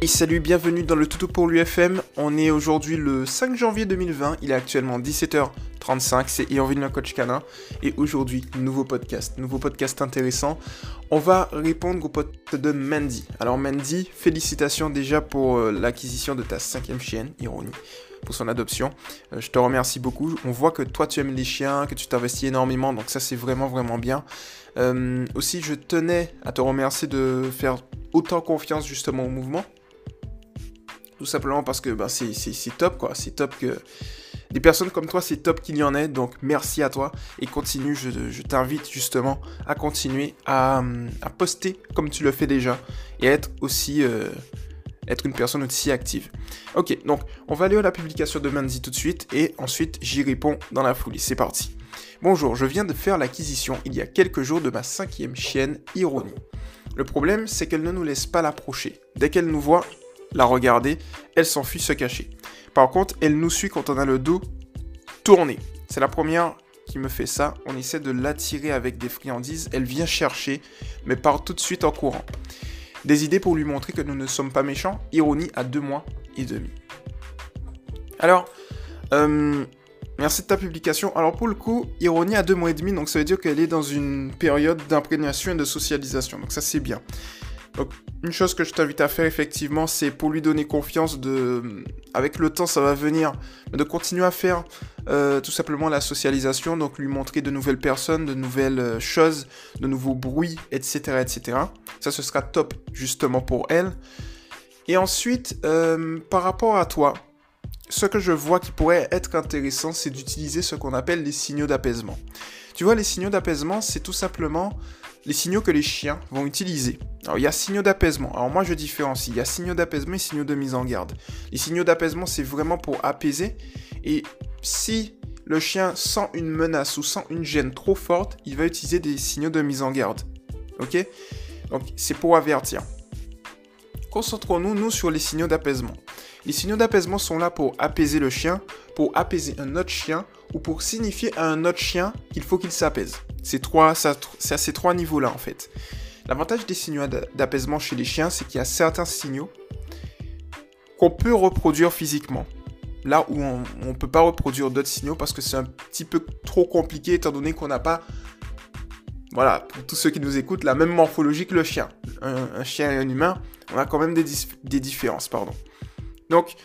Et salut, bienvenue dans le Tuto pour l'UFM. On est aujourd'hui le 5 janvier 2020, il est actuellement 17h35, c'est le coach canin. Et aujourd'hui, nouveau podcast, nouveau podcast intéressant. On va répondre au pote de Mandy. Alors Mandy, félicitations déjà pour euh, l'acquisition de ta cinquième chienne, Ironie pour son adoption. Euh, je te remercie beaucoup. On voit que toi tu aimes les chiens, que tu t'investis énormément, donc ça c'est vraiment vraiment bien. Euh, aussi, je tenais à te remercier de faire autant confiance justement au mouvement. Tout simplement parce que bah, c'est top, quoi. C'est top que des personnes comme toi, c'est top qu'il y en ait. Donc merci à toi et continue. Je, t'invite justement à continuer à, poster comme tu le fais déjà et être aussi euh, être une personne aussi active. Ok, donc on va aller à la publication de Mandy tout de suite et ensuite j'y réponds dans la foulée. C'est parti. Bonjour, je viens de faire l'acquisition il y a quelques jours de ma cinquième chienne, Ironie. Le problème, c'est qu'elle ne nous laisse pas l'approcher. Dès qu'elle nous voit, la regarder, elle s'enfuit se cacher. Par contre, elle nous suit quand on a le dos tourné. C'est la première qui me fait ça. On essaie de l'attirer avec des friandises. Elle vient chercher, mais part tout de suite en courant. Des idées pour lui montrer que nous ne sommes pas méchants. Ironie à deux mois et demi. Alors, euh, merci de ta publication. Alors pour le coup, Ironie à deux mois et demi, donc ça veut dire qu'elle est dans une période d'imprégnation et de socialisation. Donc ça c'est bien. Donc, une chose que je t'invite à faire effectivement, c'est pour lui donner confiance de, avec le temps, ça va venir, de continuer à faire euh, tout simplement la socialisation, donc lui montrer de nouvelles personnes, de nouvelles euh, choses, de nouveaux bruits, etc., etc. Ça, ce sera top justement pour elle. Et ensuite, euh, par rapport à toi, ce que je vois qui pourrait être intéressant, c'est d'utiliser ce qu'on appelle les signaux d'apaisement. Tu vois, les signaux d'apaisement, c'est tout simplement les signaux que les chiens vont utiliser. Alors, il y a signaux d'apaisement. Alors, moi, je différencie. Il y a signaux d'apaisement et signaux de mise en garde. Les signaux d'apaisement, c'est vraiment pour apaiser. Et si le chien sent une menace ou sent une gêne trop forte, il va utiliser des signaux de mise en garde. Ok? Donc, c'est pour avertir. Concentrons-nous, nous, sur les signaux d'apaisement. Les signaux d'apaisement sont là pour apaiser le chien, pour apaiser un autre chien ou pour signifier à un autre chien qu'il faut qu'il s'apaise. C'est à ces trois niveaux-là en fait. L'avantage des signaux d'apaisement chez les chiens, c'est qu'il y a certains signaux qu'on peut reproduire physiquement. Là où on ne peut pas reproduire d'autres signaux parce que c'est un petit peu trop compliqué étant donné qu'on n'a pas, voilà, pour tous ceux qui nous écoutent, la même morphologie que le chien. Un, chien et un humain, on a quand même des, des différences, pardon. Donc,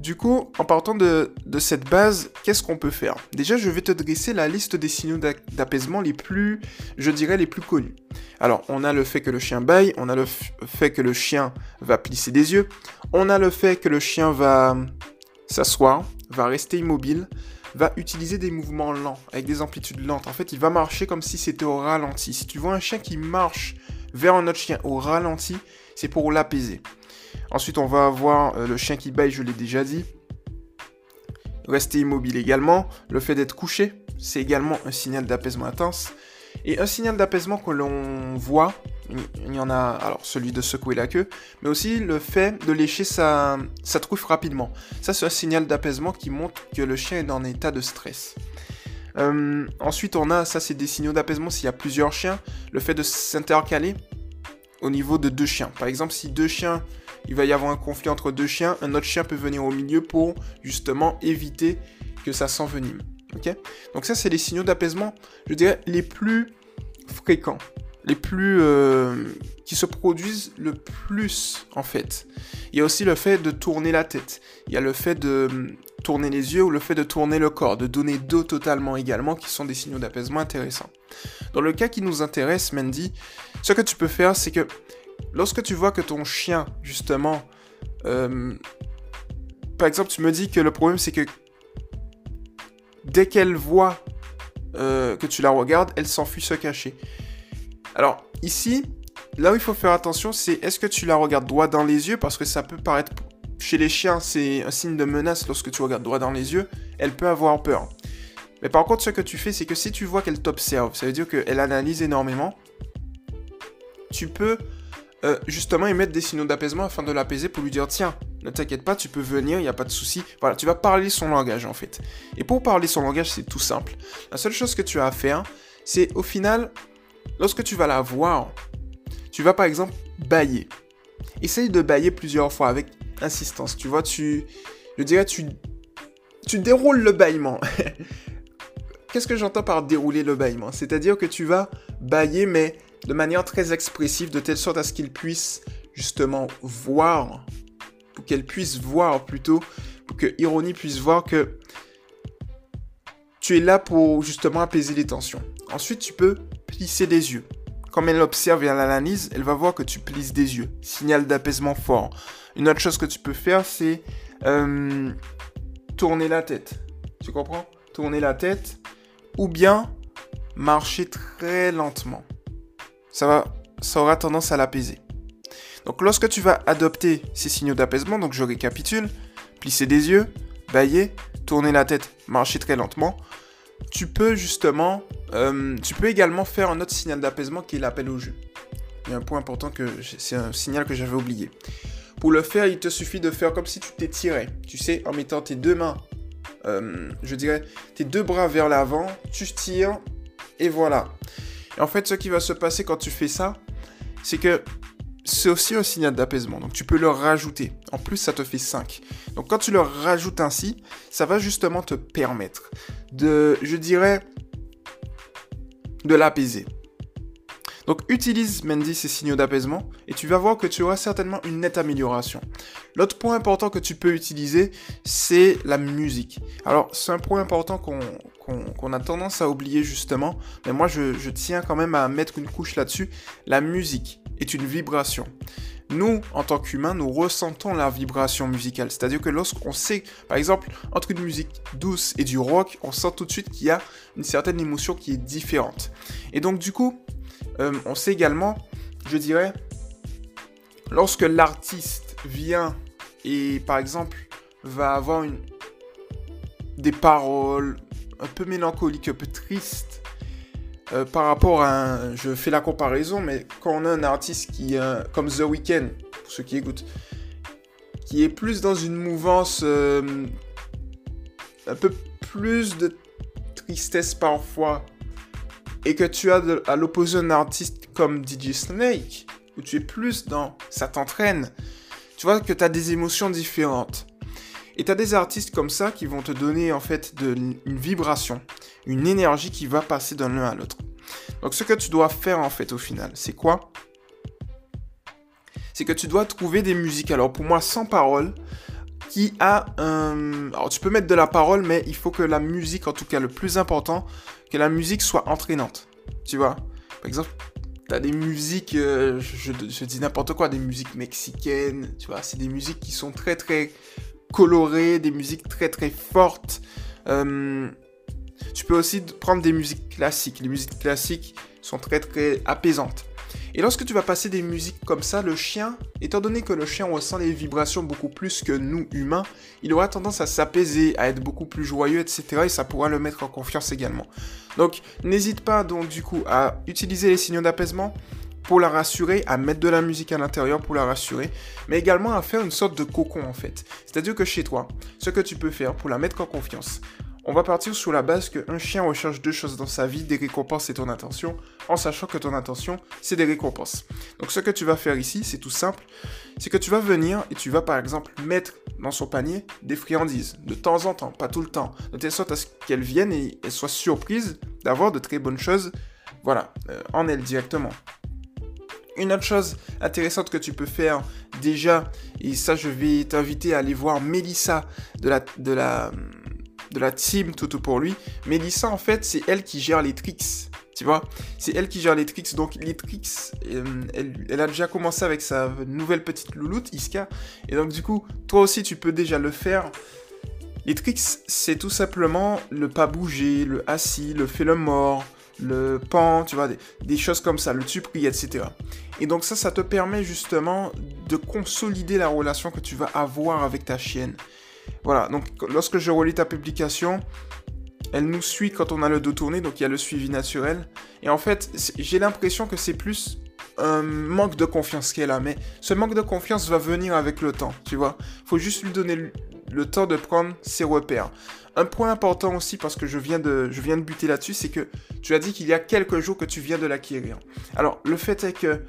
du coup, en partant de, cette base, qu'est-ce qu'on peut faire? Déjà, je vais te dresser la liste des signaux d'apaisement les plus, je dirais, les plus connus. Alors, on a le fait que le chien baille, on a le fait que le chien va plisser des yeux, on a le fait que le chien va s'asseoir, va rester immobile, va utiliser des mouvements lents, avec des amplitudes lentes. En fait, il va marcher comme si c'était au ralenti. Si tu vois un chien qui marche vers un autre chien au ralenti, c'est pour l'apaiser. Ensuite, on va avoir euh, le chien qui baille, je l'ai déjà dit. Rester immobile également. Le fait d'être couché, c'est également un signal d'apaisement intense. Et un signal d'apaisement que l'on voit, il y en a, alors celui de secouer la queue, mais aussi le fait de lécher sa, sa truffe rapidement. Ça, c'est un signal d'apaisement qui montre que le chien est en état de stress. Euh, ensuite, on a, ça c'est des signaux d'apaisement s'il y a plusieurs chiens, le fait de s'intercaler au niveau de deux chiens. Par exemple, si deux chiens il va y avoir un conflit entre deux chiens, un autre chien peut venir au milieu pour justement éviter que ça s'envenime. Ok? Donc ça, c'est les signaux d'apaisement, je dirais, les plus fréquents, les plus... Euh, qui se produisent le plus, en fait. Il y a aussi le fait de tourner la tête. Il y a le fait de hum, tourner les yeux ou le fait de tourner le corps, de donner dos totalement également, qui sont des signaux d'apaisement intéressants. Dans le cas qui nous intéresse, Mandy, ce que tu peux faire, c'est que lorsque tu vois que ton chien, justement, euh, par exemple, tu me dis que le problème c'est que dès qu'elle voit euh, que tu la regardes, elle s'enfuit se cacher. Alors ici, là où il faut faire attention, c'est est-ce que tu la regardes droit dans les yeux? Parce que ça peut paraître chez les chiens, c'est un signe de menace lorsque tu regardes droit dans les yeux, elle peut avoir peur. Mais par contre, ce que tu fais, c'est que si tu vois qu'elle t'observe, ça veut dire qu'elle analyse énormément, tu peux euh, justement émettre des signaux d'apaisement afin de l'apaiser pour lui dire tiens, ne t'inquiète pas, tu peux venir, il n'y a pas de souci. Voilà, tu vas parler son langage en fait. Et pour parler son langage, c'est tout simple. La seule chose que tu as à faire, c'est au final, lorsque tu vas la voir, tu vas par exemple bailler. essaye de bailler plusieurs fois avec insistance. Tu vois, tu, je dirais, tu, tu déroules le bâillement. Qu'est-ce que j'entends par dérouler le bâillement? C'est-à-dire que tu vas bailler, mais de manière très expressive, de telle sorte à ce qu'il puisse justement voir, pour qu'elle puisse voir plutôt, pour que Ironie puisse voir que tu es là pour justement apaiser les tensions. Ensuite, tu peux plisser des yeux. Comme elle observe et elle analyse, elle va voir que tu plisses des yeux. Signal d'apaisement fort. Une autre chose que tu peux faire, c'est euh, tourner la tête. Tu comprends? Tourner la tête. Ou bien marcher très lentement. Ça, va, ça aura tendance à l'apaiser. Donc lorsque tu vas adopter ces signaux d'apaisement, donc je récapitule, plisser des yeux, bailler, tourner la tête, marcher très lentement, tu peux justement, euh, tu peux également faire un autre signal d'apaisement qui est l'appel au jeu. Il y a un point important que c'est un signal que j'avais oublié. Pour le faire, il te suffit de faire comme si tu t'étirais, tu sais, en mettant tes deux mains, euh, je dirais, tes deux bras vers l'avant, tu tires, et voilà. En fait, ce qui va se passer quand tu fais ça, c'est que c'est aussi un signal d'apaisement. Donc tu peux le rajouter. En plus, ça te fait 5. Donc quand tu le rajoutes ainsi, ça va justement te permettre de, je dirais, de l'apaiser. Donc utilise Mendy ces signaux d'apaisement et tu vas voir que tu auras certainement une nette amélioration. L'autre point important que tu peux utiliser, c'est la musique. Alors c'est un point important qu'on a tendance à oublier justement, mais moi je, je tiens quand même à mettre une couche là-dessus. La musique est une vibration. Nous, en tant qu'humains, nous ressentons la vibration musicale. C'est-à-dire que lorsqu'on sait, par exemple, entre une musique douce et du rock, on sent tout de suite qu'il y a une certaine émotion qui est différente. Et donc, du coup, euh, on sait également, je dirais, lorsque l'artiste vient et, par exemple, va avoir une, des paroles un peu mélancoliques, un peu tristes, euh, par rapport à Je fais la comparaison, mais quand on a un artiste qui, euh, comme The Weeknd, pour ceux qui écoutent, qui est plus dans une mouvance euh, un peu plus de tristesse parfois, et que tu as à l'opposé un artiste comme DJ Snake, où tu es plus dans ça t'entraîne, tu vois que tu as des émotions différentes. Et tu as des artistes comme ça qui vont te donner en fait une vibration, une énergie qui va passer d'un l'un à l'autre. Donc ce que tu dois faire en fait au final, c'est quoi? C'est que tu dois trouver des musiques, alors pour moi sans parole, qui a un... Alors tu peux mettre de la parole, mais il faut que la musique, en tout cas le plus important, que la musique soit entraînante. Tu vois? Par exemple, tu as des musiques, euh, je, dis n'importe quoi, des musiques mexicaines, tu vois, c'est des musiques qui sont très très colorées, des musiques très très fortes. Euh, tu peux aussi prendre des musiques classiques. Les musiques classiques sont très très apaisantes. Et lorsque tu vas passer des musiques comme ça, le chien, étant donné que le chien ressent les vibrations beaucoup plus que nous humains, il aura tendance à s'apaiser, à être beaucoup plus joyeux, etc. Et ça pourra le mettre en confiance également. Donc n'hésite pas donc du coup à utiliser les signaux d'apaisement pour la rassurer, à mettre de la musique à l'intérieur pour la rassurer, mais également à faire une sorte de cocon en fait. C'est-à-dire que chez toi, ce que tu peux faire pour la mettre en confiance, on va partir sur la base qu'un chien recherche deux choses dans sa vie, des récompenses et ton attention, en sachant que ton attention, c'est des récompenses. Donc ce que tu vas faire ici, c'est tout simple, c'est que tu vas venir et tu vas par exemple mettre dans son panier des friandises, de temps en temps, pas tout le temps, de telle sorte à ce qu'elle vienne et elle soit surprise d'avoir de très bonnes choses, voilà, euh, en elle directement. Une autre chose intéressante que tu peux faire déjà, et ça je vais t'inviter à aller voir Mélissa de la, team Toto pour lui. Mélissa, en fait, c'est elle qui gère les tricks. Tu vois C'est elle qui gère les tricks. Donc, les tricks, euh, elle, a déjà commencé avec sa nouvelle petite louloute, Iska. Et donc, du coup, toi aussi, tu peux déjà le faire. Les tricks, c'est tout simplement le pas bouger, le assis, le fait le mort, le pan, tu vois, des, choses comme ça, le tu pries, etc. Et donc ça, ça te permet justement de consolider la relation que tu vas avoir avec ta chienne. Voilà, donc lorsque je relis ta publication, elle nous suit quand on a le dos tourné, donc il y a le suivi naturel. Et en fait, j'ai l'impression que c'est plus un manque de confiance qu'elle a, mais ce manque de confiance va venir avec le temps, tu vois. Faut juste lui donner le, temps de prendre ses repères. Un point important aussi, parce que je viens de, je viens de buter là-dessus, c'est que tu as dit qu'il y a quelques jours que tu viens de l'acquérir. Alors, le fait est que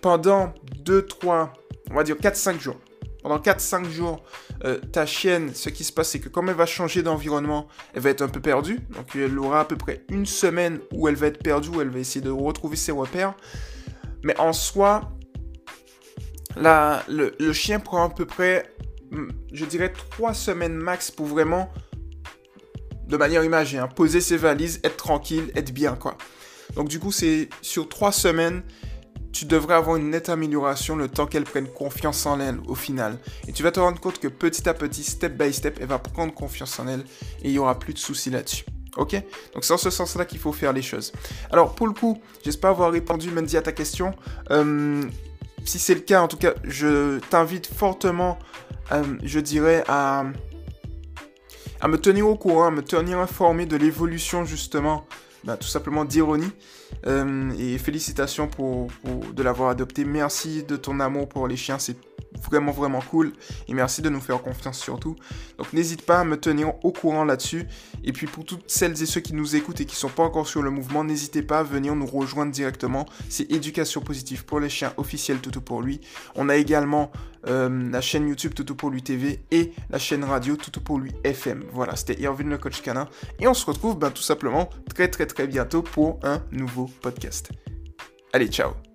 pendant 2, 3, on va dire 4-5 jours. Pendant 4-5 jours, euh, ta chienne, ce qui se passe, c'est que comme elle va changer d'environnement, elle va être un peu perdue. Donc elle aura à peu près une semaine où elle va être perdue, où elle va essayer de retrouver ses repères. Mais en soi, le, le, chien prend à peu près, je dirais, 3 semaines max pour vraiment, de manière imagée, hein, poser ses valises, être tranquille, être bien, quoi. Donc du coup, c'est sur 3 semaines, tu devrais avoir une nette amélioration le temps qu'elle prenne confiance en elle au final. Et tu vas te rendre compte que petit à petit, step by step, elle va prendre confiance en elle et il n'y aura plus de soucis là-dessus. Ok? Donc c'est en ce sens-là qu'il faut faire les choses. Alors pour le coup, j'espère avoir répondu Mandy à ta question. Euh, si c'est le cas, en tout cas, je t'invite fortement, je dirais, à, me tenir au courant, à me tenir informé de l'évolution justement bah, tout simplement d'ironie. Euh, et félicitations pour, de l'avoir adopté. Merci de ton amour pour les chiens, vraiment vraiment cool. Et merci de nous faire confiance surtout. Donc n'hésite pas à me tenir au courant là-dessus. Et puis pour toutes celles et ceux qui nous écoutent et qui sont pas encore sur le mouvement, n'hésitez pas à venir nous rejoindre directement. C'est Éducation Positive pour les chiens officiel Toutou pour lui. On a également euh, la chaîne YouTube Toutou pour lui TV et la chaîne radio Toutou pour lui FM. Voilà, c'était Irvin le coach canin. Et on se retrouve ben, tout simplement très très très bientôt pour un nouveau podcast. Allez, ciao